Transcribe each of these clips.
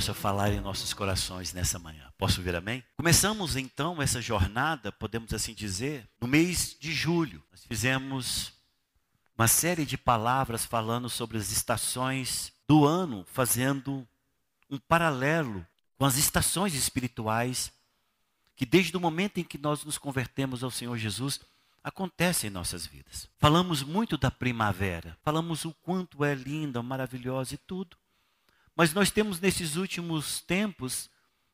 possa falar em nossos corações nessa manhã. Posso ver amém? Começamos então essa jornada, podemos assim dizer, no mês de julho. Nós fizemos uma série de palavras falando sobre as estações do ano, fazendo um paralelo com as estações espirituais que desde o momento em que nós nos convertemos ao Senhor Jesus, acontecem em nossas vidas. Falamos muito da primavera, falamos o quanto é linda, maravilhosa e tudo. Mas nós temos nesses últimos tempos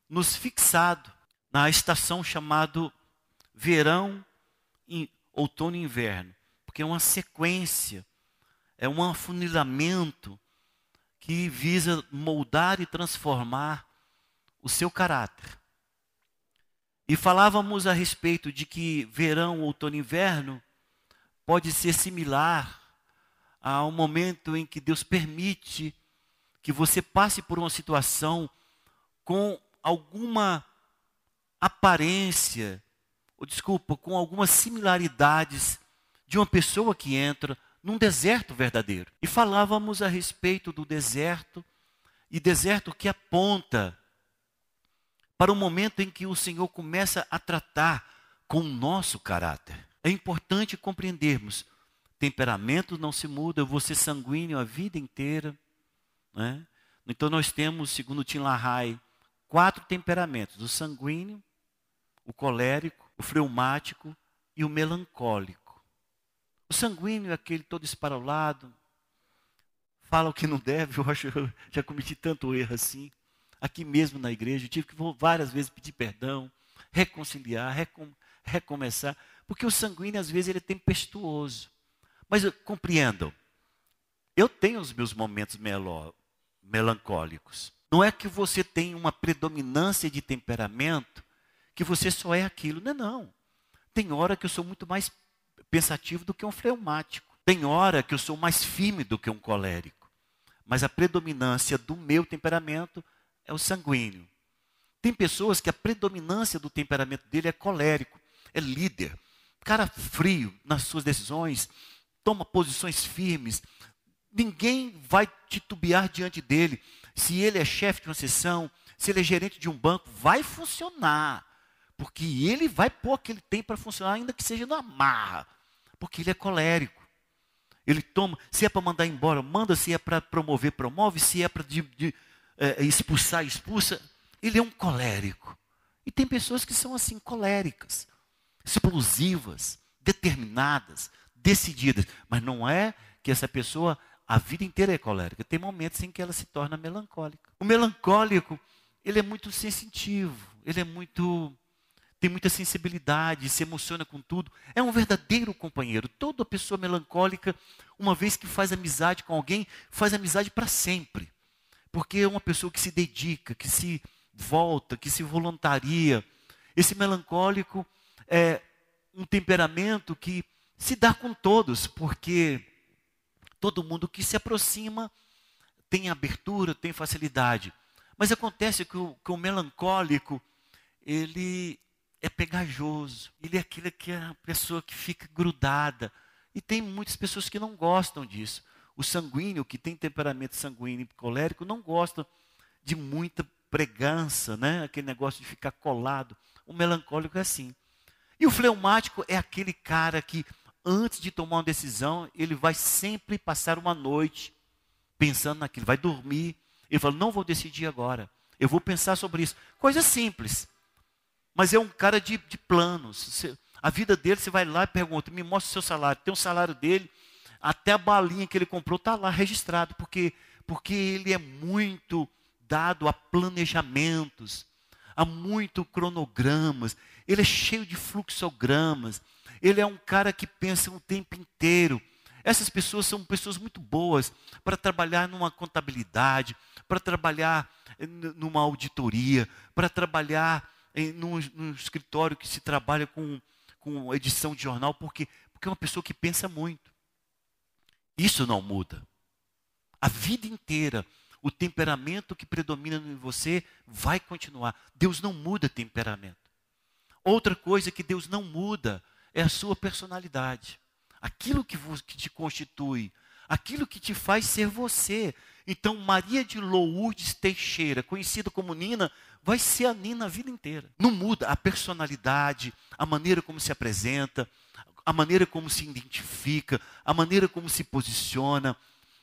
nos fixado na estação chamado verão, outono e inverno, porque é uma sequência, é um afunilamento que visa moldar e transformar o seu caráter. E falávamos a respeito de que verão, outono e inverno pode ser similar ao momento em que Deus permite que você passe por uma situação com alguma aparência, ou desculpa, com algumas similaridades de uma pessoa que entra num deserto verdadeiro. E falávamos a respeito do deserto, e deserto que aponta para o momento em que o Senhor começa a tratar com o nosso caráter. É importante compreendermos: temperamento não se muda, ser sanguíneo a vida inteira. Né? Então nós temos, segundo Tim LaHaye, quatro temperamentos: o sanguíneo, o colérico, o fleumático e o melancólico. O sanguíneo é aquele todo esparolado, fala o que não deve. Eu acho eu já cometi tanto erro assim. Aqui mesmo na igreja, eu tive que várias vezes pedir perdão, reconciliar, recom, recomeçar, porque o sanguíneo às vezes ele é tempestuoso. Mas compreendam, eu tenho os meus momentos melancólicos. Não é que você tem uma predominância de temperamento, que você só é aquilo. Não é não. Tem hora que eu sou muito mais pensativo do que um fleumático. Tem hora que eu sou mais firme do que um colérico. Mas a predominância do meu temperamento é o sanguíneo. Tem pessoas que a predominância do temperamento dele é colérico, é líder, cara frio nas suas decisões, toma posições firmes. Ninguém vai titubear diante dele se ele é chefe de uma sessão, se ele é gerente de um banco, vai funcionar. Porque ele vai pôr o que ele tem para funcionar, ainda que seja na marra. Porque ele é colérico. Ele toma, se é para mandar embora, manda, se é para promover, promove, se é para é, expulsar, expulsa. Ele é um colérico. E tem pessoas que são assim, coléricas, explosivas, determinadas, decididas. Mas não é que essa pessoa a vida inteira é colérica. Tem momentos em que ela se torna melancólica. O melancólico, ele é muito sensitivo, ele é muito tem muita sensibilidade, se emociona com tudo. É um verdadeiro companheiro. Toda pessoa melancólica, uma vez que faz amizade com alguém, faz amizade para sempre. Porque é uma pessoa que se dedica, que se volta, que se voluntaria. Esse melancólico é um temperamento que se dá com todos, porque Todo mundo que se aproxima tem abertura, tem facilidade. Mas acontece que o, que o melancólico, ele é pegajoso. Ele é aquele que é a pessoa que fica grudada. E tem muitas pessoas que não gostam disso. O sanguíneo, que tem temperamento sanguíneo e colérico, não gosta de muita pregança, né? aquele negócio de ficar colado. O melancólico é assim. E o fleumático é aquele cara que antes de tomar uma decisão, ele vai sempre passar uma noite pensando naquilo, vai dormir. Ele fala: Não vou decidir agora, eu vou pensar sobre isso. Coisa simples, mas é um cara de, de planos. A vida dele, você vai lá e pergunta: Me mostra o seu salário. Tem o um salário dele, até a balinha que ele comprou está lá registrado, porque, porque ele é muito dado a planejamentos, a muito cronogramas, ele é cheio de fluxogramas ele é um cara que pensa o tempo inteiro. Essas pessoas são pessoas muito boas para trabalhar numa contabilidade, para trabalhar numa auditoria, para trabalhar em, num, num, escritório que se trabalha com, com edição de jornal, porque, porque é uma pessoa que pensa muito. Isso não muda. A vida inteira, o temperamento que predomina em você vai continuar. Deus não muda temperamento. Outra coisa que Deus não muda é a sua personalidade. Aquilo que, que te constitui, aquilo que te faz ser você. Então, Maria de Lourdes Teixeira, conhecida como Nina, vai ser a Nina a vida inteira. Não muda a personalidade, a maneira como se apresenta, a maneira como se identifica, a maneira como se posiciona,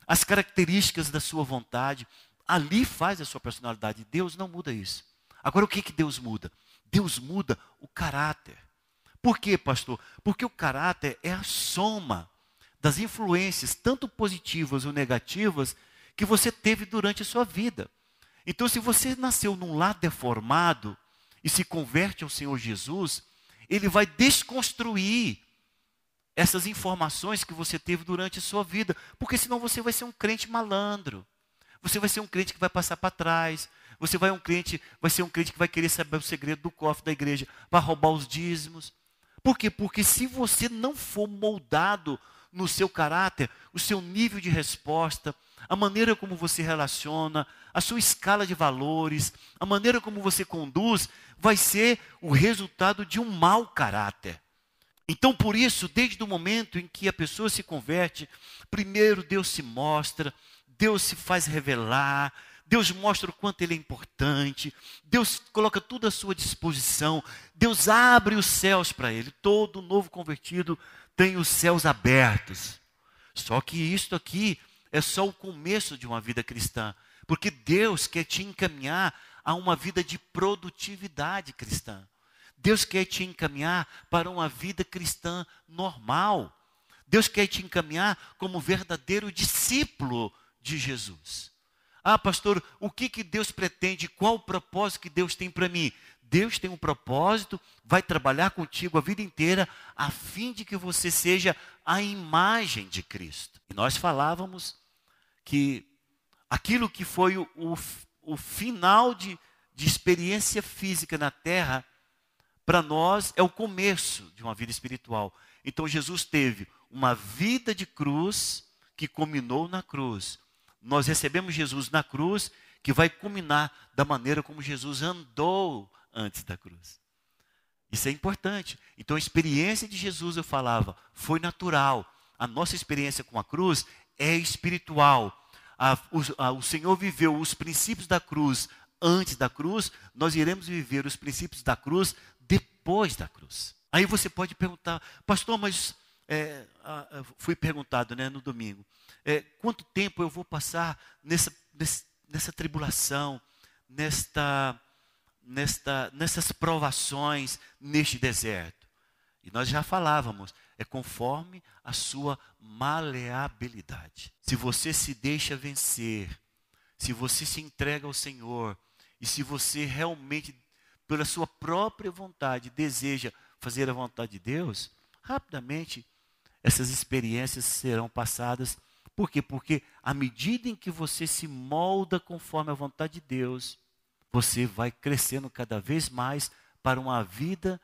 as características da sua vontade. Ali faz a sua personalidade. Deus não muda isso. Agora, o que, que Deus muda? Deus muda o caráter. Por quê, pastor? Porque o caráter é a soma das influências, tanto positivas ou negativas, que você teve durante a sua vida. Então, se você nasceu num lar deformado e se converte ao Senhor Jesus, ele vai desconstruir essas informações que você teve durante a sua vida, porque senão você vai ser um crente malandro. Você vai ser um crente que vai passar para trás. Você vai um crente, vai ser um crente que vai querer saber o segredo do cofre da igreja, vai roubar os dízimos. Por quê? Porque se você não for moldado no seu caráter, o seu nível de resposta, a maneira como você relaciona, a sua escala de valores, a maneira como você conduz, vai ser o resultado de um mau caráter. Então, por isso, desde o momento em que a pessoa se converte, primeiro Deus se mostra, Deus se faz revelar, Deus mostra o quanto Ele é importante, Deus coloca tudo à sua disposição, Deus abre os céus para ele. Todo novo convertido tem os céus abertos. Só que isto aqui é só o começo de uma vida cristã, porque Deus quer te encaminhar a uma vida de produtividade cristã. Deus quer te encaminhar para uma vida cristã normal. Deus quer te encaminhar como verdadeiro discípulo de Jesus. Ah, pastor, o que, que Deus pretende? Qual o propósito que Deus tem para mim? Deus tem um propósito, vai trabalhar contigo a vida inteira, a fim de que você seja a imagem de Cristo. E nós falávamos que aquilo que foi o, o, o final de, de experiência física na terra, para nós é o começo de uma vida espiritual. Então Jesus teve uma vida de cruz que culminou na cruz, nós recebemos Jesus na cruz, que vai culminar da maneira como Jesus andou antes da cruz. Isso é importante. Então a experiência de Jesus, eu falava, foi natural. A nossa experiência com a cruz é espiritual. A, o, a, o Senhor viveu os princípios da cruz antes da cruz, nós iremos viver os princípios da cruz depois da cruz. Aí você pode perguntar, pastor, mas é, fui perguntado né, no domingo, é, quanto tempo eu vou passar nessa, nessa, tribulação, nesta, nesta, nessas provações, neste deserto? E nós já falávamos, é conforme a sua maleabilidade. Se você se deixa vencer, se você se entrega ao Senhor, e se você realmente, pela sua própria vontade, deseja fazer a vontade de Deus, rapidamente essas experiências serão passadas. Por quê? Porque à medida em que você se molda conforme a vontade de Deus, você vai crescendo cada vez mais para uma vida,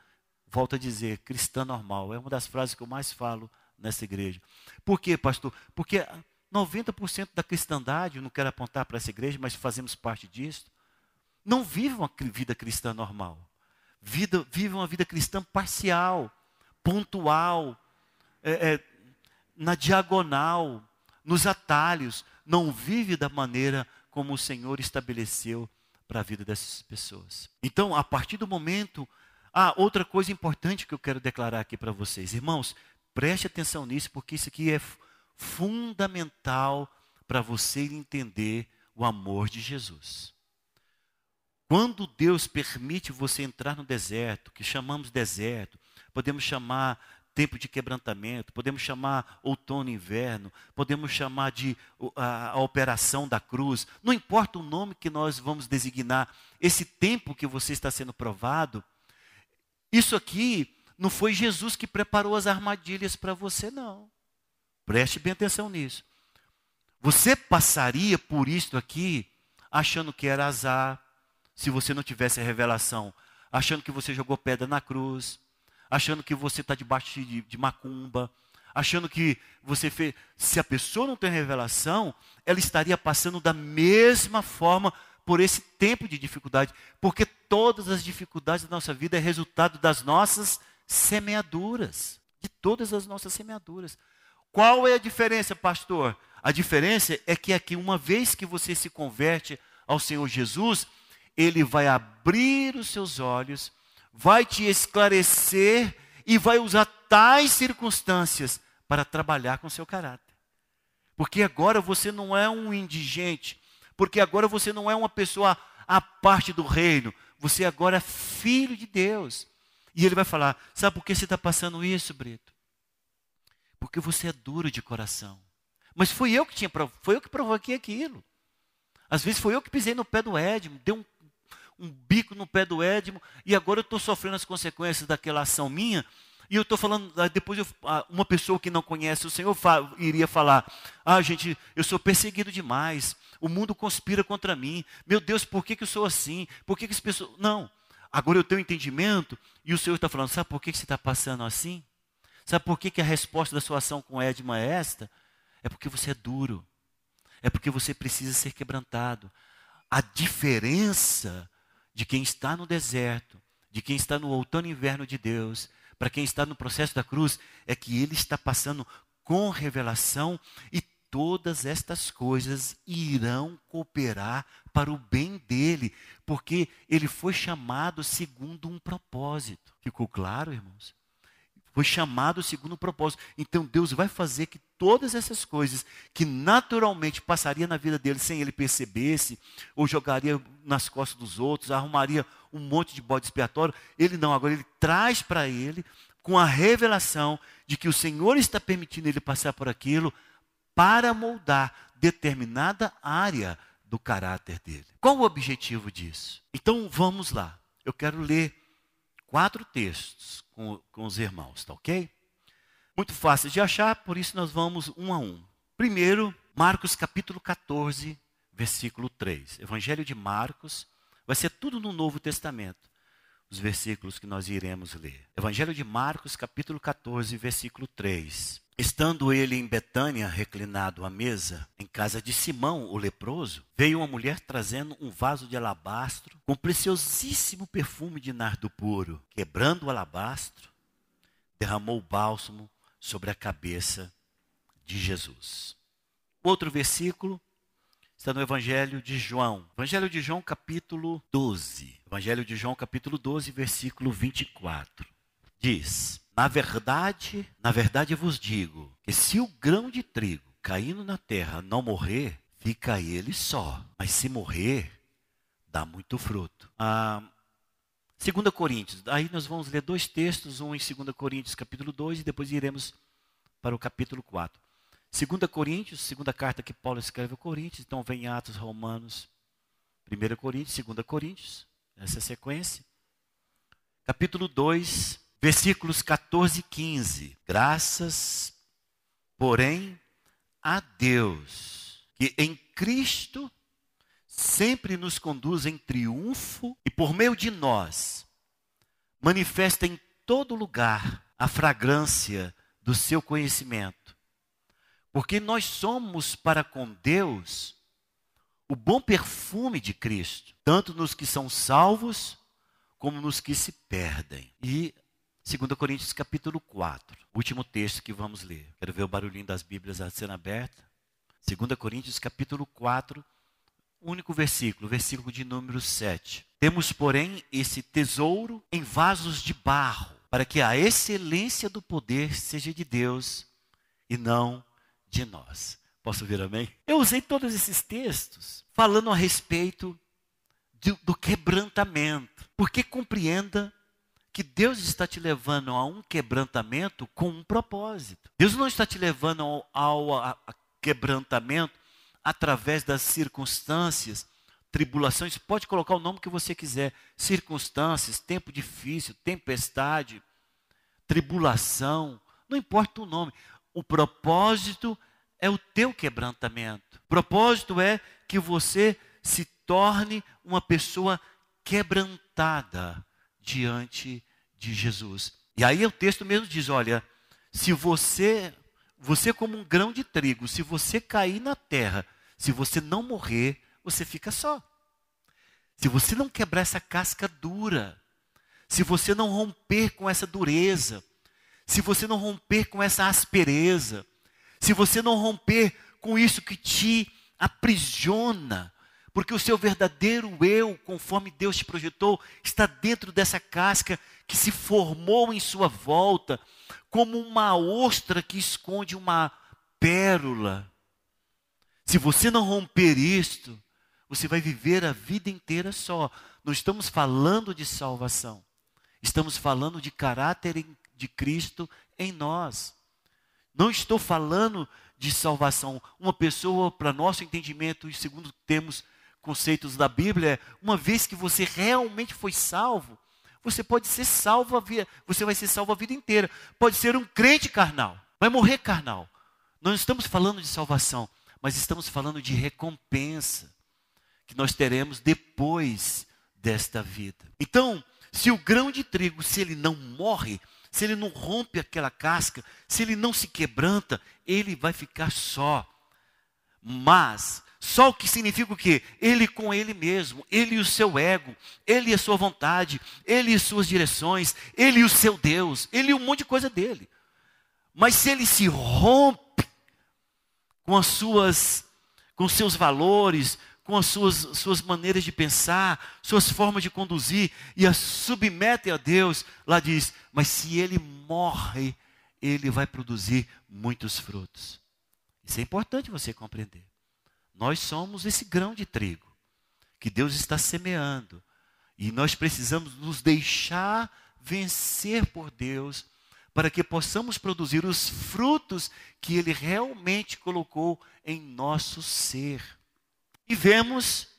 volto a dizer, cristã normal. É uma das frases que eu mais falo nessa igreja. Por quê, pastor? Porque 90% da cristandade, eu não quero apontar para essa igreja, mas fazemos parte disso, não vive uma vida cristã normal. Vida, vive uma vida cristã parcial, pontual, é, é, na diagonal, nos atalhos, não vive da maneira como o Senhor estabeleceu para a vida dessas pessoas. Então, a partir do momento. Ah, outra coisa importante que eu quero declarar aqui para vocês. Irmãos, preste atenção nisso, porque isso aqui é fundamental para você entender o amor de Jesus. Quando Deus permite você entrar no deserto, que chamamos deserto, podemos chamar tempo de quebrantamento, podemos chamar outono e inverno, podemos chamar de a, a, operação da cruz, não importa o nome que nós vamos designar, esse tempo que você está sendo provado, isso aqui não foi Jesus que preparou as armadilhas para você, não. Preste bem atenção nisso. Você passaria por isto aqui achando que era azar, se você não tivesse a revelação, achando que você jogou pedra na cruz, achando que você está debaixo de, de macumba, achando que você fez. Se a pessoa não tem revelação, ela estaria passando da mesma forma por esse tempo de dificuldade, porque todas as dificuldades da nossa vida é resultado das nossas semeaduras, de todas as nossas semeaduras. Qual é a diferença, pastor? A diferença é que aqui, uma vez que você se converte ao Senhor Jesus, Ele vai abrir os seus olhos, vai te esclarecer e vai usar tais circunstâncias para trabalhar com seu caráter. Porque agora você não é um indigente, porque agora você não é uma pessoa à parte do reino, você agora é filho de Deus. E ele vai falar: sabe por que você está passando isso, Brito? Porque você é duro de coração. Mas foi eu que tinha, foi eu que provoquei aquilo. Às vezes foi eu que pisei no pé do Edmo, dei um, um bico no pé do Edmo, e agora eu estou sofrendo as consequências daquela ação minha. E eu estou falando, ah, depois eu, ah, uma pessoa que não conhece o Senhor iria falar: Ah, gente, eu sou perseguido demais, o mundo conspira contra mim. Meu Deus, por que, que eu sou assim? Por que, que as pessoas. Não, agora eu tenho entendimento, e o Senhor está falando: Sabe por que, que você está passando assim? Sabe por que, que a resposta da sua ação com Edma é esta? É porque você é duro. É porque você precisa ser quebrantado. A diferença de quem está no deserto, de quem está no outono e inverno de Deus, para quem está no processo da cruz, é que ele está passando com revelação e todas estas coisas irão cooperar para o bem dele, porque ele foi chamado segundo um propósito. Ficou claro, irmãos? Foi chamado segundo o propósito. Então Deus vai fazer que todas essas coisas que naturalmente passaria na vida dele sem ele percebesse, ou jogaria nas costas dos outros, arrumaria um monte de bode expiatório, ele não, agora ele traz para ele com a revelação de que o Senhor está permitindo ele passar por aquilo para moldar determinada área do caráter dele. Qual o objetivo disso? Então vamos lá. Eu quero ler quatro textos com, com os irmãos, tá ok? Muito fácil de achar, por isso nós vamos um a um. Primeiro, Marcos capítulo 14, versículo 3. Evangelho de Marcos, vai ser tudo no Novo Testamento, os versículos que nós iremos ler. Evangelho de Marcos, capítulo 14, versículo 3. Estando ele em Betânia, reclinado à mesa, em casa de Simão, o leproso, veio uma mulher trazendo um vaso de alabastro com preciosíssimo perfume de nardo puro. Quebrando o alabastro, derramou o bálsamo sobre a cabeça de Jesus. Outro versículo está no Evangelho de João. Evangelho de João, capítulo 12. Evangelho de João, capítulo 12, versículo 24. Diz: na verdade, na verdade vos digo que se o grão de trigo caindo na terra não morrer, fica ele só. Mas se morrer, dá muito fruto. Ah, 2 Coríntios, aí nós vamos ler dois textos, um em 2 Coríntios capítulo 2 e depois iremos para o capítulo 4. 2 Coríntios, segunda carta que Paulo escreve a Coríntios, então vem Atos, Romanos, 1 Coríntios, 2 Coríntios, essa é a sequência. Capítulo 2, versículos 14 e 15. Graças, porém, a Deus, que em Cristo sempre nos conduz em triunfo e por meio de nós manifesta em todo lugar a fragrância do seu conhecimento. Porque nós somos para com Deus o bom perfume de Cristo, tanto nos que são salvos como nos que se perdem. E 2 Coríntios capítulo 4, último texto que vamos ler. Quero ver o barulhinho das Bíblias sendo aberta. 2 Coríntios capítulo 4, único versículo, versículo de número 7. Temos, porém, esse tesouro em vasos de barro, para que a excelência do poder seja de Deus e não de nós. Posso ver amém? Eu usei todos esses textos falando a respeito do, do quebrantamento, porque compreenda que Deus está te levando a um quebrantamento com um propósito. Deus não está te levando ao, ao a, a quebrantamento através das circunstâncias, tribulações, pode colocar o nome que você quiser, circunstâncias, tempo difícil, tempestade, tribulação, não importa o nome. O propósito é o teu quebrantamento. O propósito é que você se torne uma pessoa quebrantada diante de Jesus. E aí o texto mesmo diz: olha, se você, você como um grão de trigo, se você cair na terra, se você não morrer, você fica só. Se você não quebrar essa casca dura, se você não romper com essa dureza, se você não romper com essa aspereza, se você não romper com isso que te aprisiona, porque o seu verdadeiro eu, conforme Deus te projetou, está dentro dessa casca que se formou em sua volta, como uma ostra que esconde uma pérola. Se você não romper isto, você vai viver a vida inteira só. Não estamos falando de salvação. Estamos falando de caráter de Cristo em nós. Não estou falando de salvação. Uma pessoa, para nosso entendimento, e segundo temos conceitos da Bíblia, uma vez que você realmente foi salvo, você pode ser salvo, você vai ser salvo a vida inteira. Pode ser um crente carnal, vai morrer carnal. Não estamos falando de salvação, mas estamos falando de recompensa que nós teremos depois desta vida. Então, se o grão de trigo, se ele não morre, se ele não rompe aquela casca, se ele não se quebranta, ele vai ficar só. Mas, só o que significa o quê? Ele com ele mesmo, ele e o seu ego, ele e a sua vontade, ele e suas direções, ele e o seu Deus, ele e um monte de coisa dele. Mas se ele se rompe com as suas, com seus valores, com as suas, suas maneiras de pensar, suas formas de conduzir, e as submete a Deus, lá diz: mas se ele morre, ele vai produzir muitos frutos. Isso é importante você compreender. Nós somos esse grão de trigo que Deus está semeando, e nós precisamos nos deixar vencer por Deus para que possamos produzir os frutos que Ele realmente colocou em nosso ser. E vemos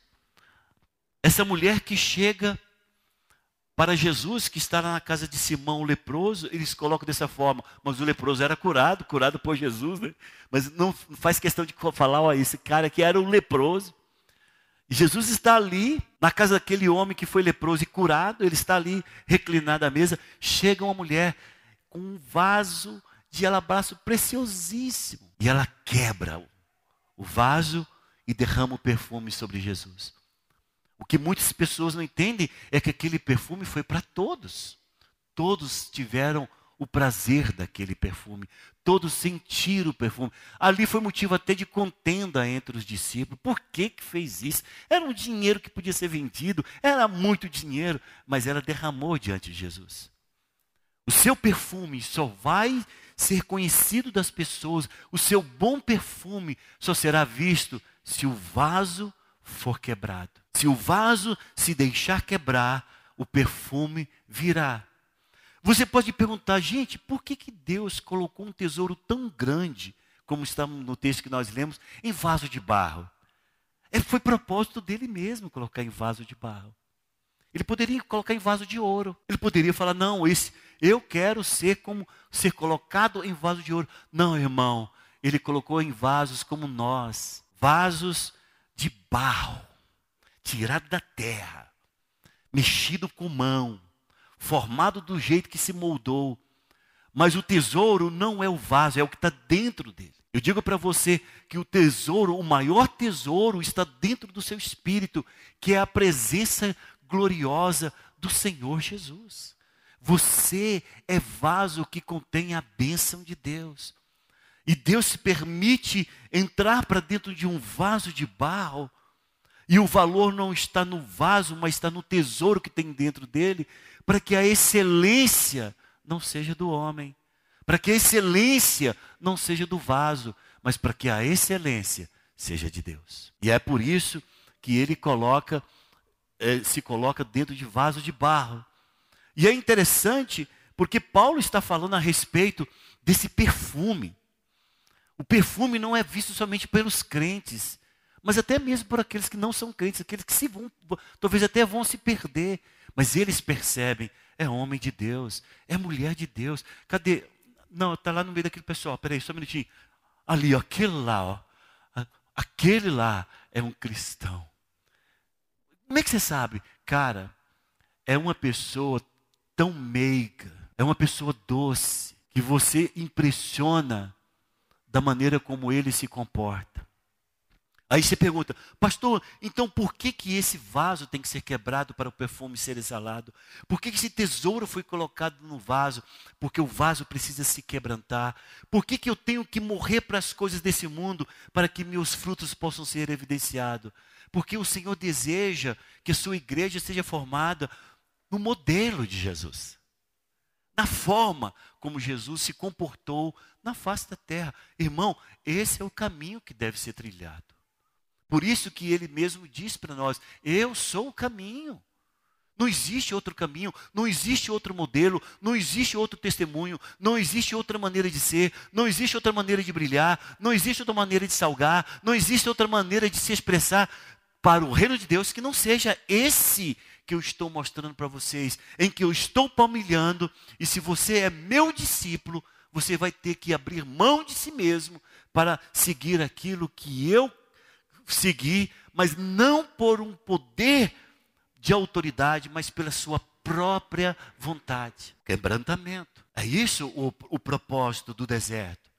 essa mulher que chega para Jesus, que está lá na casa de Simão o leproso, eles colocam dessa forma, mas o leproso era curado, curado por Jesus, né? mas não faz questão de falar, ó, esse cara que era um leproso. E Jesus está ali, na casa daquele homem que foi leproso e curado, ele está ali, reclinado à mesa, chega uma mulher com um vaso de alabastro preciosíssimo, e ela quebra o vaso e derrama o perfume sobre Jesus. O que muitas pessoas não entendem é que aquele perfume foi para todos. Todos tiveram o prazer daquele perfume, todos sentiram o perfume. Ali foi motivo até de contenda entre os discípulos. Por que, que fez isso? Era um dinheiro que podia ser vendido, era muito dinheiro, mas ela derramou diante de Jesus. O seu perfume só vai ser conhecido das pessoas, o seu bom perfume só será visto se o vaso for quebrado. Se o vaso se deixar quebrar, o perfume virá. Você pode perguntar, gente, por que, que Deus colocou um tesouro tão grande, como está no texto que nós lemos, em vaso de barro? É, foi propósito dele mesmo colocar em vaso de barro. Ele poderia colocar em vaso de ouro. Ele poderia falar: não, esse, eu quero ser como ser colocado em vaso de ouro. Não, irmão. Ele colocou em vasos como nós vasos de barro, tirado da terra, mexido com mão, formado do jeito que se moldou. Mas o tesouro não é o vaso, é o que está dentro dele. Eu digo para você que o tesouro, o maior tesouro, está dentro do seu espírito, que é a presença gloriosa do Senhor Jesus. Você é vaso que contém a bênção de Deus. E Deus se permite entrar para dentro de um vaso de barro, e o valor não está no vaso, mas está no tesouro que tem dentro dele, para que a excelência não seja do homem, para que a excelência não seja do vaso, mas para que a excelência seja de Deus. E é por isso que ele coloca, eh, se coloca dentro de vaso de barro. E é interessante porque Paulo está falando a respeito desse perfume. O perfume não é visto somente pelos crentes, mas até mesmo por aqueles que não são crentes, aqueles que se vão, talvez até vão se perder, mas eles percebem, é homem de Deus, é mulher de Deus. Cadê? Não, está lá no meio daquele pessoal, peraí, só um minutinho. Ali, ó, aquele lá, ó, aquele lá é um cristão. Como é que você sabe? Cara, é uma pessoa tão meiga, é uma pessoa doce, que você impressiona da maneira como ele se comporta. Aí você pergunta, pastor, então por que, que esse vaso tem que ser quebrado para o perfume ser exalado? Por que, que esse tesouro foi colocado no vaso? Porque o vaso precisa se quebrantar. Por que, que eu tenho que morrer para as coisas desse mundo para que meus frutos possam ser evidenciados? Porque o Senhor deseja que a sua igreja seja formada no modelo de Jesus. Na forma como Jesus se comportou na face da terra. Irmão, esse é o caminho que deve ser trilhado. Por isso que ele mesmo diz para nós: Eu sou o caminho. Não existe outro caminho, não existe outro modelo, não existe outro testemunho, não existe outra maneira de ser, não existe outra maneira de brilhar, não existe outra maneira de salgar, não existe outra maneira de se expressar para o reino de Deus que não seja esse que eu estou mostrando para vocês, em que eu estou palmilhando, e se você é meu discípulo, você vai ter que abrir mão de si mesmo para seguir aquilo que eu seguir, mas não por um poder de autoridade, mas pela sua própria vontade. Quebrantamento. É isso o, o propósito do deserto.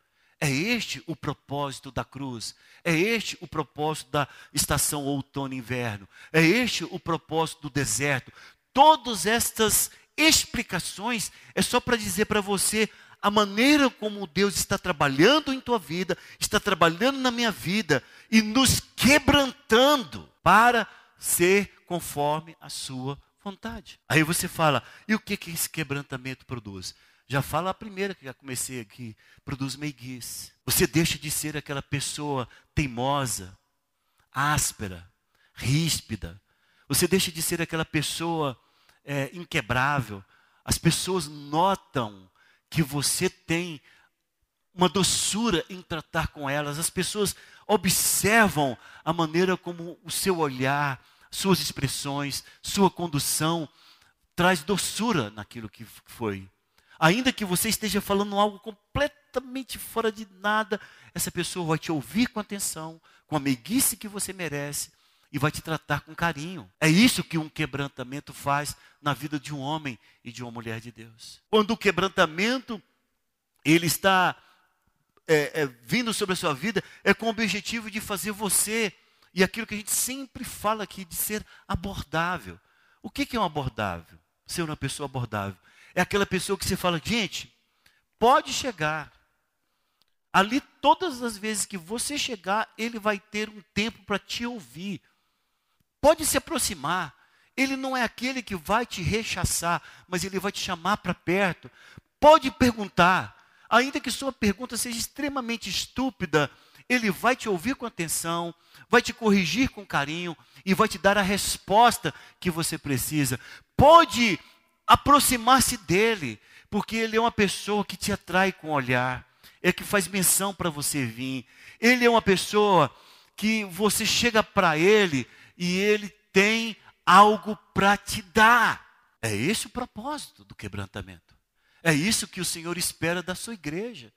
É este o propósito da cruz. É este o propósito da estação outono e inverno. É este o propósito do deserto. Todas estas explicações é só para dizer para você a maneira como Deus está trabalhando em tua vida, está trabalhando na minha vida e nos quebrantando para ser conforme a sua vontade. Aí você fala, e o que, que esse quebrantamento produz? Já fala a primeira que já comecei aqui, produz meiguice. Você deixa de ser aquela pessoa teimosa, áspera, ríspida. Você deixa de ser aquela pessoa é, inquebrável. As pessoas notam que você tem uma doçura em tratar com elas. As pessoas observam a maneira como o seu olhar, suas expressões, sua condução traz doçura naquilo que foi. Ainda que você esteja falando algo completamente fora de nada, essa pessoa vai te ouvir com atenção, com a meiguice que você merece e vai te tratar com carinho. É isso que um quebrantamento faz na vida de um homem e de uma mulher de Deus. Quando o quebrantamento ele está é, é, vindo sobre a sua vida, é com o objetivo de fazer você e aquilo que a gente sempre fala aqui de ser abordável. O que, que é um abordável? Ser uma pessoa abordável é aquela pessoa que você fala, gente, pode chegar. Ali, todas as vezes que você chegar, ele vai ter um tempo para te ouvir pode se aproximar. Ele não é aquele que vai te rechaçar, mas ele vai te chamar para perto. Pode perguntar, ainda que sua pergunta seja extremamente estúpida, ele vai te ouvir com atenção, vai te corrigir com carinho e vai te dar a resposta que você precisa. Pode aproximar-se dele, porque ele é uma pessoa que te atrai com o olhar, é que faz menção para você vir. Ele é uma pessoa que você chega para ele e ele tem algo para te dar. É esse o propósito do quebrantamento. É isso que o Senhor espera da sua igreja.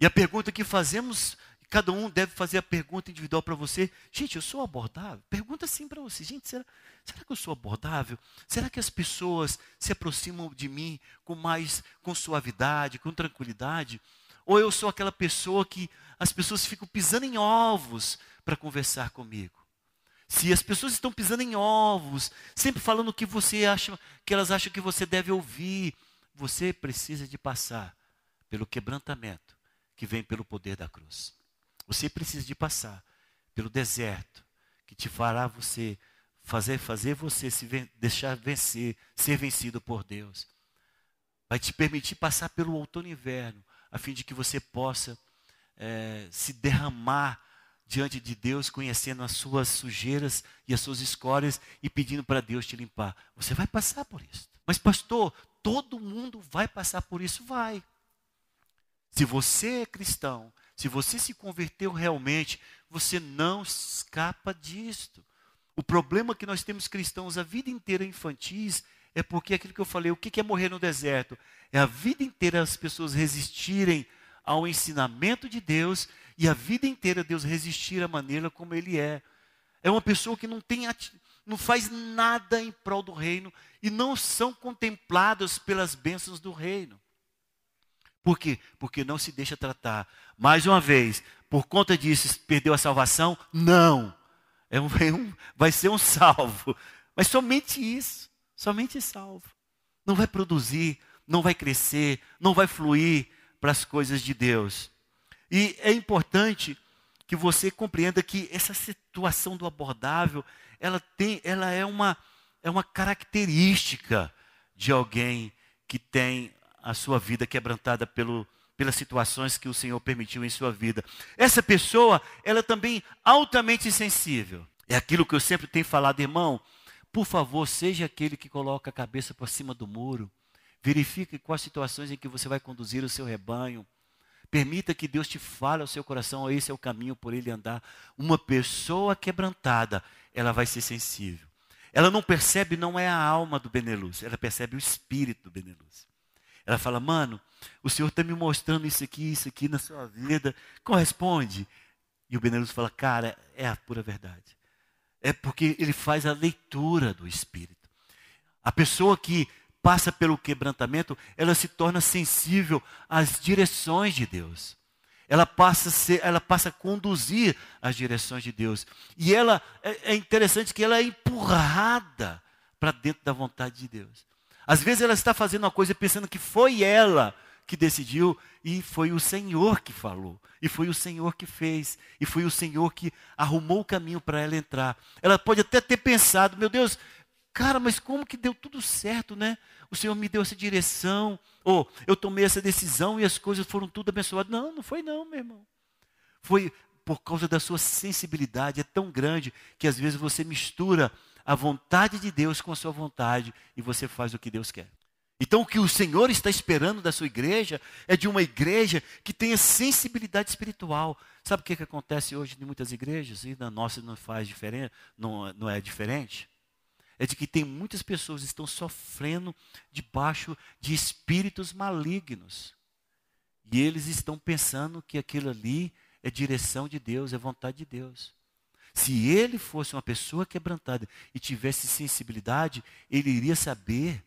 E a pergunta que fazemos, cada um deve fazer a pergunta individual para você. Gente, eu sou abordável? Pergunta assim para você. Gente, será, será que eu sou abordável? Será que as pessoas se aproximam de mim com mais, com suavidade, com tranquilidade? Ou eu sou aquela pessoa que as pessoas ficam pisando em ovos para conversar comigo? Se as pessoas estão pisando em ovos, sempre falando o que você acha, que elas acham que você deve ouvir, você precisa de passar pelo quebrantamento que vem pelo poder da cruz. Você precisa de passar pelo deserto que te fará você fazer fazer você se deixar vencer, ser vencido por Deus. Vai te permitir passar pelo outono e inverno, a fim de que você possa é, se derramar diante de Deus, conhecendo as suas sujeiras e as suas escórias e pedindo para Deus te limpar. Você vai passar por isso. Mas, pastor, todo mundo vai passar por isso? Vai. Se você é cristão, se você se converteu realmente, você não escapa disto. O problema que nós temos cristãos a vida inteira infantis é porque aquilo que eu falei, o que é morrer no deserto? É a vida inteira as pessoas resistirem ao ensinamento de Deus e a vida inteira Deus resistir à maneira como Ele é. É uma pessoa que não tem, não faz nada em prol do reino e não são contemplados pelas bênçãos do reino. Por quê? Porque não se deixa tratar. Mais uma vez, por conta disso, perdeu a salvação? Não. É um, é um, vai ser um salvo. Mas somente isso. Somente salvo. Não vai produzir, não vai crescer, não vai fluir para as coisas de Deus. E é importante que você compreenda que essa situação do abordável, ela tem, ela é uma, é uma característica de alguém que tem a sua vida quebrantada pelo, pelas situações que o Senhor permitiu em sua vida. Essa pessoa, ela é também altamente sensível. É aquilo que eu sempre tenho falado, irmão. Por favor, seja aquele que coloca a cabeça por cima do muro. Verifique quais situações em que você vai conduzir o seu rebanho. Permita que Deus te fale ao seu coração, esse é o caminho por ele andar. Uma pessoa quebrantada, ela vai ser sensível. Ela não percebe, não é a alma do Beneluz, ela percebe o espírito do Beneluz. Ela fala, mano, o Senhor está me mostrando isso aqui, isso aqui na sua vida. Corresponde. E o Beneluz fala, cara, é a pura verdade. É porque ele faz a leitura do Espírito. A pessoa que passa pelo quebrantamento, ela se torna sensível às direções de Deus. Ela passa a, ser, ela passa a conduzir as direções de Deus. E ela é, é interessante que ela é empurrada para dentro da vontade de Deus. Às vezes ela está fazendo uma coisa pensando que foi ela que decidiu e foi o Senhor que falou, e foi o Senhor que fez, e foi o Senhor que arrumou o caminho para ela entrar. Ela pode até ter pensado, meu Deus, cara, mas como que deu tudo certo, né? O Senhor me deu essa direção, ou eu tomei essa decisão e as coisas foram tudo abençoadas. Não, não foi não, meu irmão. Foi por causa da sua sensibilidade, é tão grande que às vezes você mistura a vontade de Deus com a sua vontade e você faz o que Deus quer. Então, o que o Senhor está esperando da sua igreja é de uma igreja que tenha sensibilidade espiritual. Sabe o que, que acontece hoje em muitas igrejas? E na nossa não faz diferença, não, não é diferente. É de que tem muitas pessoas que estão sofrendo debaixo de espíritos malignos. E eles estão pensando que aquilo ali é direção de Deus, é vontade de Deus. Se ele fosse uma pessoa quebrantada e tivesse sensibilidade, ele iria saber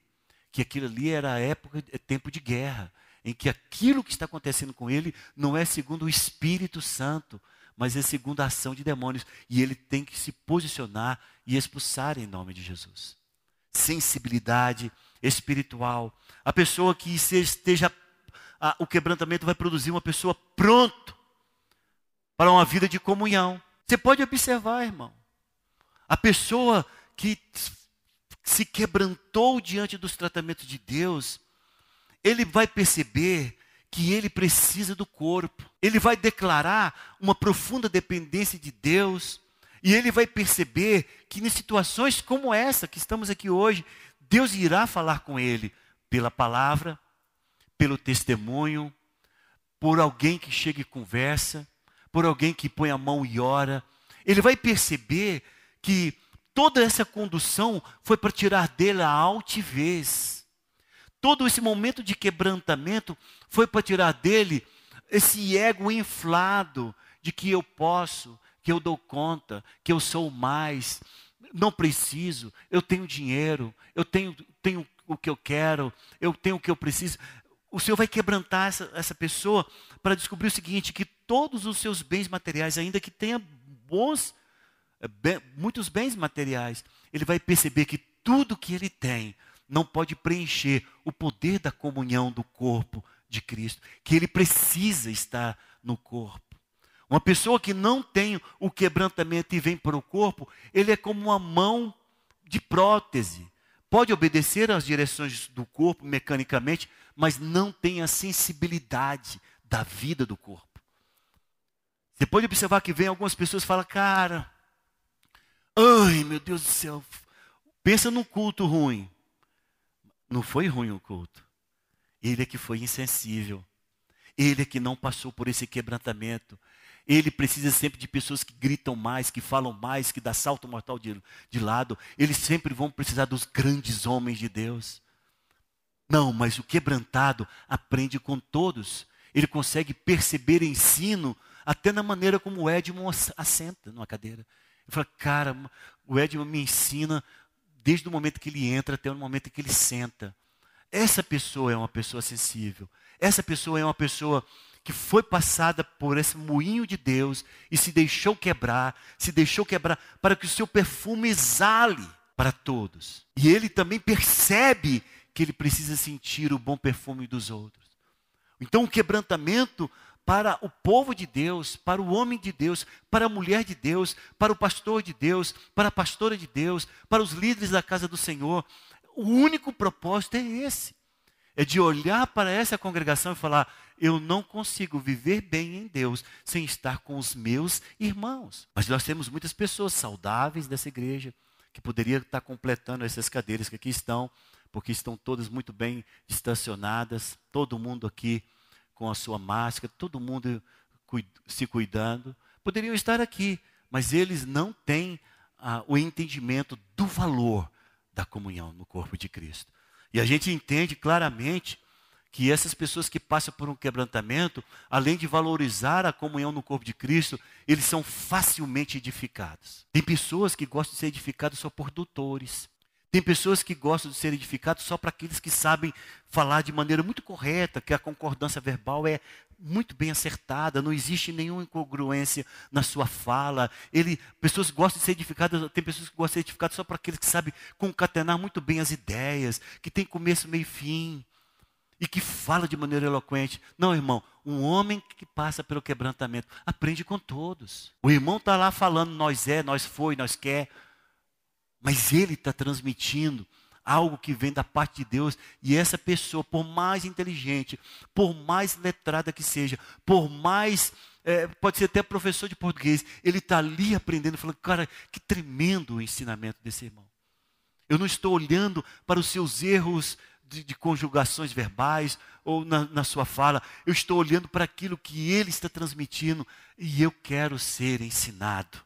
que aquilo ali era época, é tempo de guerra, em que aquilo que está acontecendo com ele não é segundo o Espírito Santo, mas é segundo a ação de demônios. E ele tem que se posicionar e expulsar em nome de Jesus. Sensibilidade espiritual. A pessoa que esteja. A, o quebrantamento vai produzir uma pessoa pronta para uma vida de comunhão. Você pode observar, irmão. A pessoa que se quebrantou diante dos tratamentos de Deus, ele vai perceber que ele precisa do corpo. Ele vai declarar uma profunda dependência de Deus. E ele vai perceber que em situações como essa que estamos aqui hoje, Deus irá falar com ele pela palavra, pelo testemunho, por alguém que chega e conversa por alguém que põe a mão e ora, ele vai perceber que toda essa condução foi para tirar dele a altivez. Todo esse momento de quebrantamento foi para tirar dele esse ego inflado de que eu posso, que eu dou conta, que eu sou mais, não preciso, eu tenho dinheiro, eu tenho, tenho o que eu quero, eu tenho o que eu preciso. O Senhor vai quebrantar essa, essa pessoa para descobrir o seguinte: que todos os seus bens materiais, ainda que tenha bons, eh, bem, muitos bens materiais, ele vai perceber que tudo que ele tem não pode preencher o poder da comunhão do corpo de Cristo, que ele precisa estar no corpo. Uma pessoa que não tem o quebrantamento e vem para o corpo, ele é como uma mão de prótese. Pode obedecer às direções do corpo mecanicamente, mas não tem a sensibilidade da vida do corpo. Você pode observar que vem algumas pessoas falam, cara, ai meu Deus do céu, pensa num culto ruim. Não foi ruim o culto. Ele é que foi insensível. Ele é que não passou por esse quebrantamento. Ele precisa sempre de pessoas que gritam mais, que falam mais, que dá salto mortal de, de lado. Eles sempre vão precisar dos grandes homens de Deus. Não, mas o quebrantado aprende com todos. Ele consegue perceber ensino até na maneira como o Edmund assenta numa cadeira. Eu falo, cara, o Edman me ensina desde o momento que ele entra até o momento que ele senta. Essa pessoa é uma pessoa sensível. Essa pessoa é uma pessoa que foi passada por esse moinho de Deus e se deixou quebrar, se deixou quebrar para que o seu perfume exale para todos. E ele também percebe que ele precisa sentir o bom perfume dos outros. Então o quebrantamento para o povo de Deus, para o homem de Deus, para a mulher de Deus, para o pastor de Deus, para a pastora de Deus, para os líderes da casa do Senhor, o único propósito é esse: é de olhar para essa congregação e falar: eu não consigo viver bem em Deus sem estar com os meus irmãos. Mas nós temos muitas pessoas saudáveis dessa igreja que poderiam estar completando essas cadeiras que aqui estão, porque estão todas muito bem estacionadas, todo mundo aqui com a sua máscara, todo mundo se cuidando. Poderiam estar aqui, mas eles não têm ah, o entendimento do valor da comunhão no corpo de Cristo. E a gente entende claramente que essas pessoas que passam por um quebrantamento, além de valorizar a comunhão no corpo de Cristo, eles são facilmente edificados. Tem pessoas que gostam de ser edificadas só por doutores. Tem pessoas que gostam de ser edificados só para aqueles que sabem falar de maneira muito correta, que a concordância verbal é muito bem acertada, não existe nenhuma incongruência na sua fala. Ele, pessoas gostam de ser edificadas, tem pessoas que gostam de ser edificadas só para aqueles que sabem concatenar muito bem as ideias, que tem começo, meio e fim, e que fala de maneira eloquente. Não, irmão, um homem que passa pelo quebrantamento aprende com todos. O irmão está lá falando, nós é, nós foi, nós quer. Mas ele está transmitindo algo que vem da parte de Deus, e essa pessoa, por mais inteligente, por mais letrada que seja, por mais, é, pode ser até professor de português, ele está ali aprendendo, falando, cara, que tremendo o ensinamento desse irmão. Eu não estou olhando para os seus erros de, de conjugações verbais ou na, na sua fala, eu estou olhando para aquilo que ele está transmitindo e eu quero ser ensinado.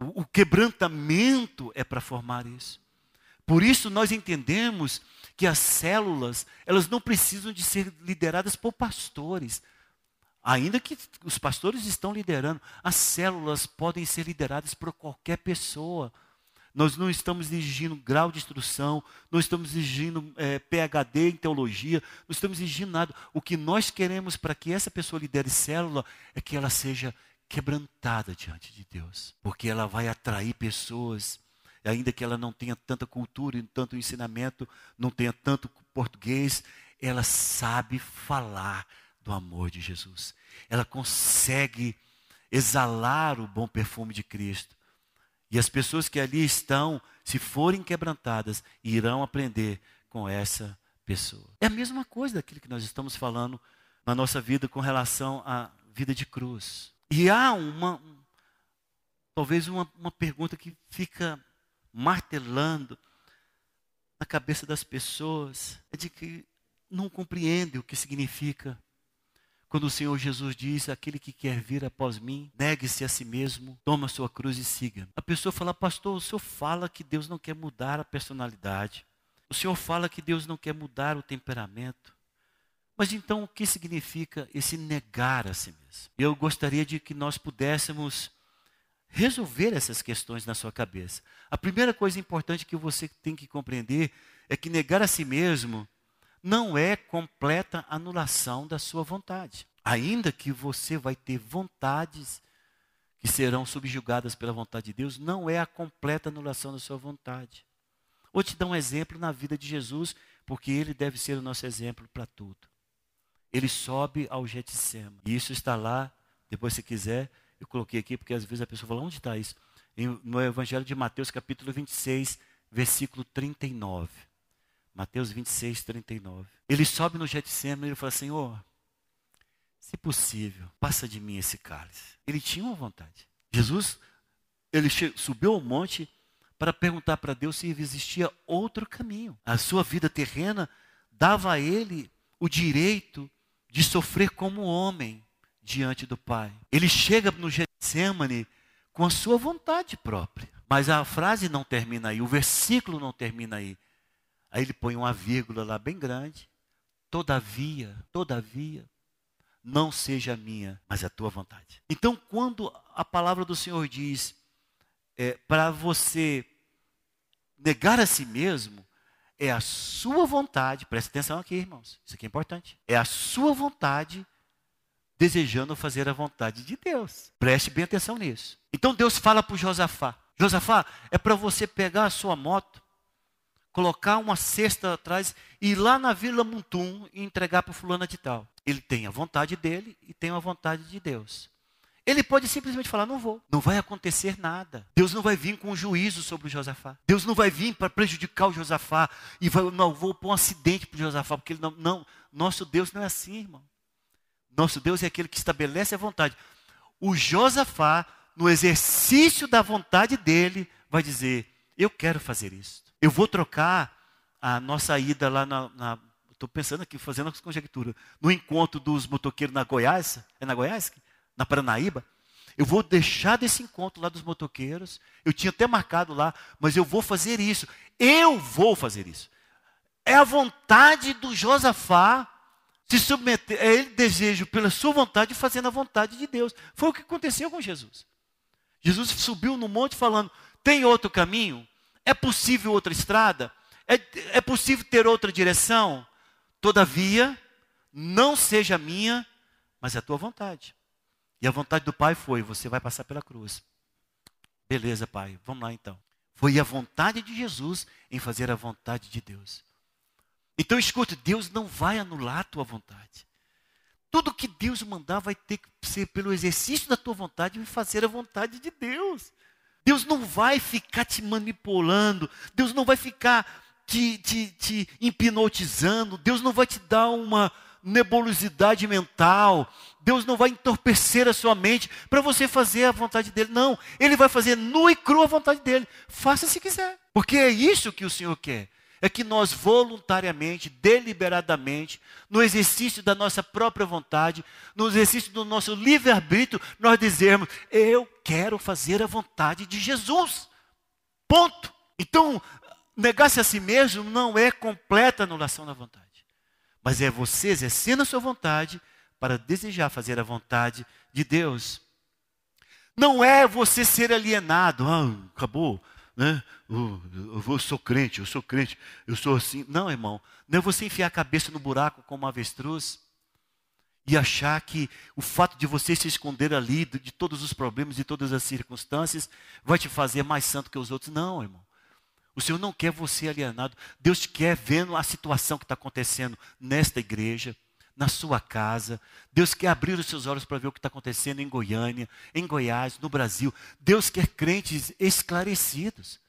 O, quebrantamento é para formar isso. Por isso nós entendemos que as células, elas não precisam de ser lideradas por pastores. Ainda que os pastores estão liderando, as células podem ser lideradas por qualquer pessoa. Nós não estamos exigindo grau de instrução, não estamos exigindo é, PhD em teologia, não estamos exigindo nada. O que nós queremos para que essa pessoa lidere célula é que ela seja quebrantada diante de Deus, porque ela vai atrair pessoas, ainda que ela não tenha tanta cultura tanto ensinamento, não tenha tanto português, ela sabe falar do amor de Jesus. Ela consegue exalar o bom perfume de Cristo. E as pessoas que ali estão, se forem quebrantadas, irão aprender com essa pessoa. É a mesma coisa daquilo que nós estamos falando na nossa vida com relação à vida de cruz. E há uma, talvez uma, uma pergunta que fica martelando na cabeça das pessoas, é de que não compreendem o que significa quando o Senhor Jesus diz: aquele que quer vir após mim, negue-se a si mesmo, toma sua cruz e siga. A pessoa fala, pastor, o senhor fala que Deus não quer mudar a personalidade. O senhor fala que Deus não quer mudar o temperamento. Mas então o que significa esse negar a si mesmo? Eu gostaria de que nós pudéssemos resolver essas questões na sua cabeça. A primeira coisa importante que você tem que compreender é que negar a si mesmo não é completa anulação da sua vontade. Ainda que você vai ter vontades que serão subjugadas pela vontade de Deus, não é a completa anulação da sua vontade. Vou te dar um exemplo na vida de Jesus, porque ele deve ser o nosso exemplo para tudo ele sobe ao Getsema. E isso está lá, depois se quiser, eu coloquei aqui, porque às vezes a pessoa fala, onde está isso? No Evangelho de Mateus, capítulo 26, versículo 39. Mateus 26, 39. Ele sobe no Getsema e ele fala, Senhor, se possível, passa de mim esse cálice. Ele tinha uma vontade. Jesus, ele subiu ao monte para perguntar para Deus se existia outro caminho. A sua vida terrena dava a ele o direito de sofrer como homem diante do Pai. Ele chega no Getsemane com a sua vontade própria. Mas a frase não termina aí, o versículo não termina aí. Aí ele põe uma vírgula lá bem grande. Todavia, todavia, não seja a minha, mas a tua vontade. Então, quando a palavra do Senhor diz é, para você negar a si mesmo, é a sua vontade, preste atenção aqui, irmãos, isso aqui é importante. É a sua vontade desejando fazer a vontade de Deus. Preste bem atenção nisso. Então Deus fala para Josafá: Josafá, é para você pegar a sua moto, colocar uma cesta atrás e ir lá na Vila Muntum e entregar para fulana de tal. Ele tem a vontade dele e tem a vontade de Deus. Ele pode simplesmente falar: não vou, não vai acontecer nada. Deus não vai vir com um juízo sobre o Josafá. Deus não vai vir para prejudicar o Josafá e vai, não vou pôr um acidente para o Josafá, porque ele não, não, nosso Deus não é assim, irmão. Nosso Deus é aquele que estabelece a vontade. O Josafá, no exercício da vontade dele, vai dizer: eu quero fazer isso. Eu vou trocar a nossa ida lá na. Estou pensando aqui, fazendo as conjecturas. No encontro dos motoqueiros na Goiás. É na Goiás? Na Paranaíba, eu vou deixar desse encontro lá dos motoqueiros. Eu tinha até marcado lá, mas eu vou fazer isso. Eu vou fazer isso. É a vontade do Josafá se submeter, é ele desejo pela sua vontade fazendo a vontade de Deus. Foi o que aconteceu com Jesus. Jesus subiu no monte falando: tem outro caminho? É possível outra estrada? É, é possível ter outra direção? Todavia, não seja minha, mas a tua vontade. E a vontade do Pai foi: você vai passar pela cruz. Beleza, Pai, vamos lá então. Foi a vontade de Jesus em fazer a vontade de Deus. Então escute, Deus não vai anular a tua vontade. Tudo que Deus mandar vai ter que ser pelo exercício da tua vontade e fazer a vontade de Deus. Deus não vai ficar te manipulando, Deus não vai ficar te, te, te hipnotizando, Deus não vai te dar uma, nebulosidade mental. Deus não vai entorpecer a sua mente para você fazer a vontade dele. Não, ele vai fazer nu e cru a vontade dele. Faça se quiser. Porque é isso que o Senhor quer. É que nós voluntariamente, deliberadamente, no exercício da nossa própria vontade, no exercício do nosso livre-arbítrio, nós dizermos: Eu quero fazer a vontade de Jesus. Ponto. Então, negar-se a si mesmo não é completa anulação da vontade mas é você exercendo a sua vontade para desejar fazer a vontade de Deus. Não é você ser alienado, ah, acabou, né? Eu, eu, eu, sou crente, eu sou crente, eu sou assim. Não, irmão, não é você enfiar a cabeça no buraco como avestruz e achar que o fato de você se esconder ali de todos os problemas, de todas as circunstâncias, vai te fazer mais santo que os outros. Não, irmão. O Senhor não quer você alienado. Deus quer vendo a situação que está acontecendo nesta igreja, na sua casa. Deus quer abrir os seus olhos para ver o que está acontecendo em Goiânia, em Goiás, no Brasil. Deus quer crentes esclarecidos.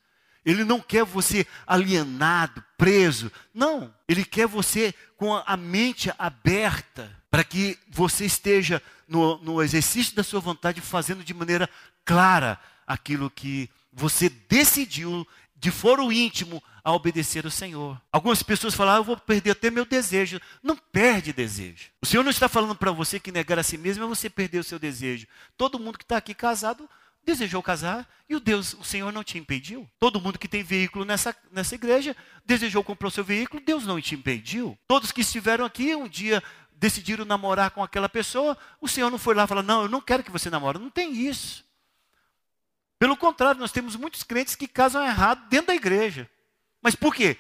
Ele não quer você alienado, preso. Não. Ele quer você com a mente aberta para que você esteja no, no exercício da sua vontade fazendo de maneira clara aquilo que você decidiu de foro íntimo a obedecer o Senhor. Algumas pessoas falam, ah, eu vou perder até meu desejo. Não perde desejo. O Senhor não está falando para você que negar a si mesmo é você perder o seu desejo. Todo mundo que está aqui casado desejou casar e o Deus, o Senhor não te impediu. Todo mundo que tem veículo nessa, nessa igreja desejou comprar o seu veículo, Deus não te impediu. Todos que estiveram aqui um dia decidiram namorar com aquela pessoa, o Senhor não foi lá e falou, não, eu não quero que você namore. Não tem isso. Pelo contrário, nós temos muitos crentes que casam errado dentro da igreja. Mas por quê?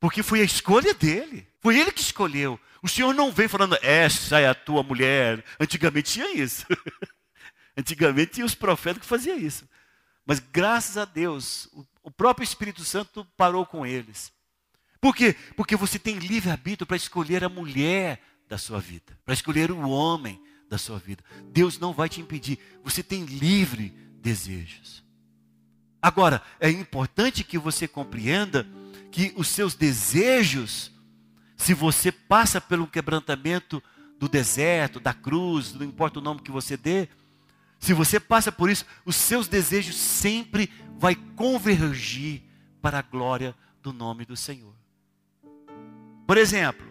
Porque foi a escolha dele. Foi ele que escolheu. O Senhor não vem falando, essa é a tua mulher. Antigamente tinha isso. Antigamente tinha os profetas que faziam isso. Mas graças a Deus, o próprio Espírito Santo parou com eles. Por quê? Porque você tem livre-arbítrio para escolher a mulher da sua vida, para escolher o homem da sua vida. Deus não vai te impedir. Você tem livre desejos. Agora, é importante que você compreenda que os seus desejos, se você passa pelo quebrantamento do deserto, da cruz, não importa o nome que você dê, se você passa por isso, os seus desejos sempre vai convergir para a glória do nome do Senhor. Por exemplo,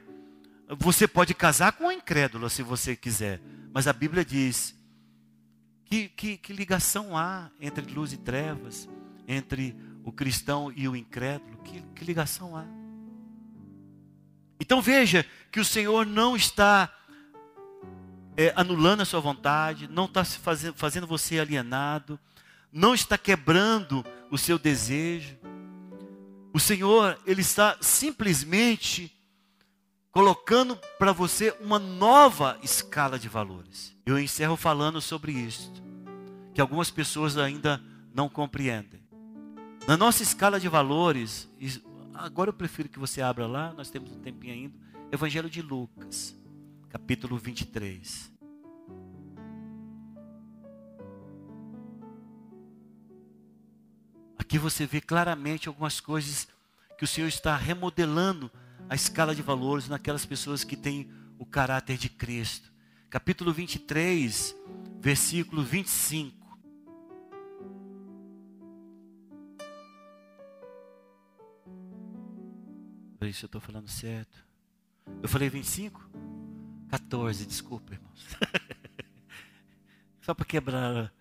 você pode casar com uma incrédula se você quiser, mas a Bíblia diz que, que, que ligação há entre luz e trevas, entre o cristão e o incrédulo? Que, que ligação há? Então veja que o Senhor não está é, anulando a sua vontade, não está fazendo, fazendo você alienado, não está quebrando o seu desejo. O Senhor, Ele está simplesmente colocando para você uma nova escala de valores. Eu encerro falando sobre isso, que algumas pessoas ainda não compreendem. Na nossa escala de valores, agora eu prefiro que você abra lá, nós temos um tempinho ainda, Evangelho de Lucas, capítulo 23. Aqui você vê claramente algumas coisas que o Senhor está remodelando a escala de valores naquelas pessoas que têm o caráter de Cristo. Capítulo 23, versículo 25. Ver se eu estou falando certo. Eu falei 25? 14, desculpa, irmãos. Só para quebrar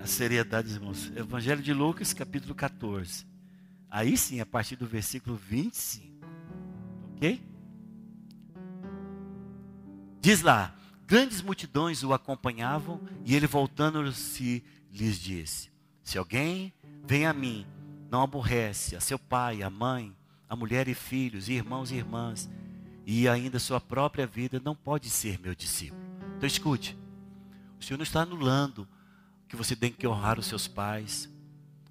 a seriedade, irmãos. Evangelho de Lucas, capítulo 14. Aí sim, a partir do versículo 25. Ok? Diz lá: grandes multidões o acompanhavam e ele voltando-se lhes disse: Se alguém vem a mim, não aborrece a seu pai, a mãe, a mulher e filhos, irmãos e irmãs, e ainda sua própria vida, não pode ser meu discípulo. Então escute: o Senhor não está anulando que você tem que honrar os seus pais,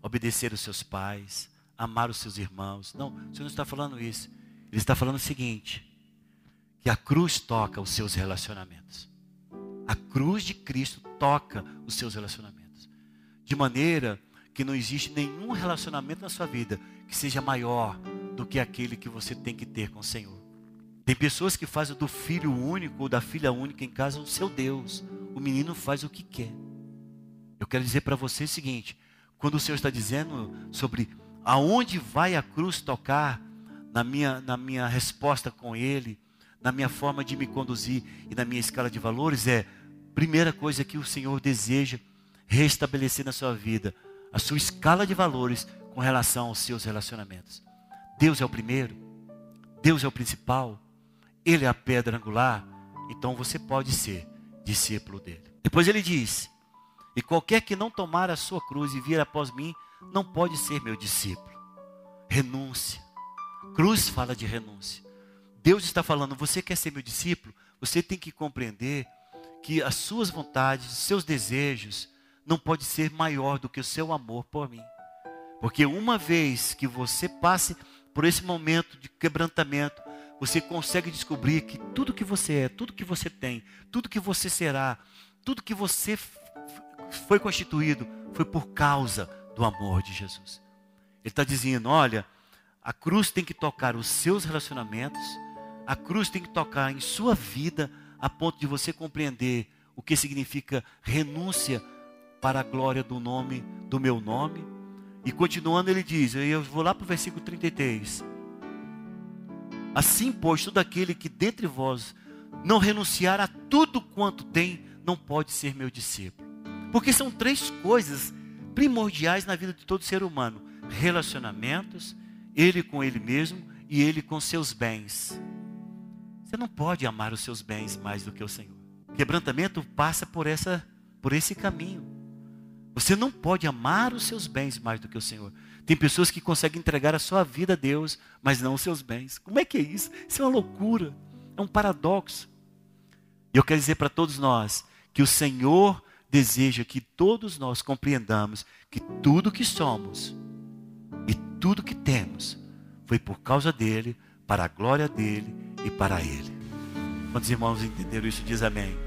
obedecer os seus pais, amar os seus irmãos. Não, o Senhor não está falando isso. Ele está falando o seguinte: que a cruz toca os seus relacionamentos. A cruz de Cristo toca os seus relacionamentos. De maneira que não existe nenhum relacionamento na sua vida que seja maior do que aquele que você tem que ter com o Senhor. Tem pessoas que fazem do filho único ou da filha única em casa o seu Deus. O menino faz o que quer. Eu quero dizer para você o seguinte: quando o Senhor está dizendo sobre aonde vai a cruz tocar na minha, na minha resposta com Ele, na minha forma de me conduzir e na minha escala de valores, é primeira coisa que o Senhor deseja restabelecer na sua vida, a sua escala de valores com relação aos seus relacionamentos. Deus é o primeiro, Deus é o principal, Ele é a pedra angular, então você pode ser discípulo dele. Depois ele diz: e qualquer que não tomar a sua cruz e vir após mim, não pode ser meu discípulo. Renúncia. Cruz fala de renúncia. Deus está falando, você quer ser meu discípulo? Você tem que compreender que as suas vontades, os seus desejos, não pode ser maior do que o seu amor por mim. Porque uma vez que você passe por esse momento de quebrantamento, você consegue descobrir que tudo que você é, tudo que você tem, tudo que você será, tudo que você foi constituído foi por causa do amor de Jesus. Ele está dizendo: olha, a cruz tem que tocar os seus relacionamentos, a cruz tem que tocar em sua vida, a ponto de você compreender o que significa renúncia para a glória do nome, do meu nome. E continuando, ele diz: eu vou lá para o versículo 33. Assim, pois, todo aquele que dentre vós não renunciar a tudo quanto tem, não pode ser meu discípulo. Porque são três coisas primordiais na vida de todo ser humano: relacionamentos, ele com ele mesmo e ele com seus bens. Você não pode amar os seus bens mais do que o Senhor. Quebrantamento passa por essa por esse caminho. Você não pode amar os seus bens mais do que o Senhor. Tem pessoas que conseguem entregar a sua vida a Deus, mas não os seus bens. Como é que é isso? Isso é uma loucura, é um paradoxo. E eu quero dizer para todos nós que o Senhor deseja que todos nós compreendamos que tudo que somos tudo que temos foi por causa dele, para a glória dele e para ele. Quantos irmãos entenderam isso? Diz amém.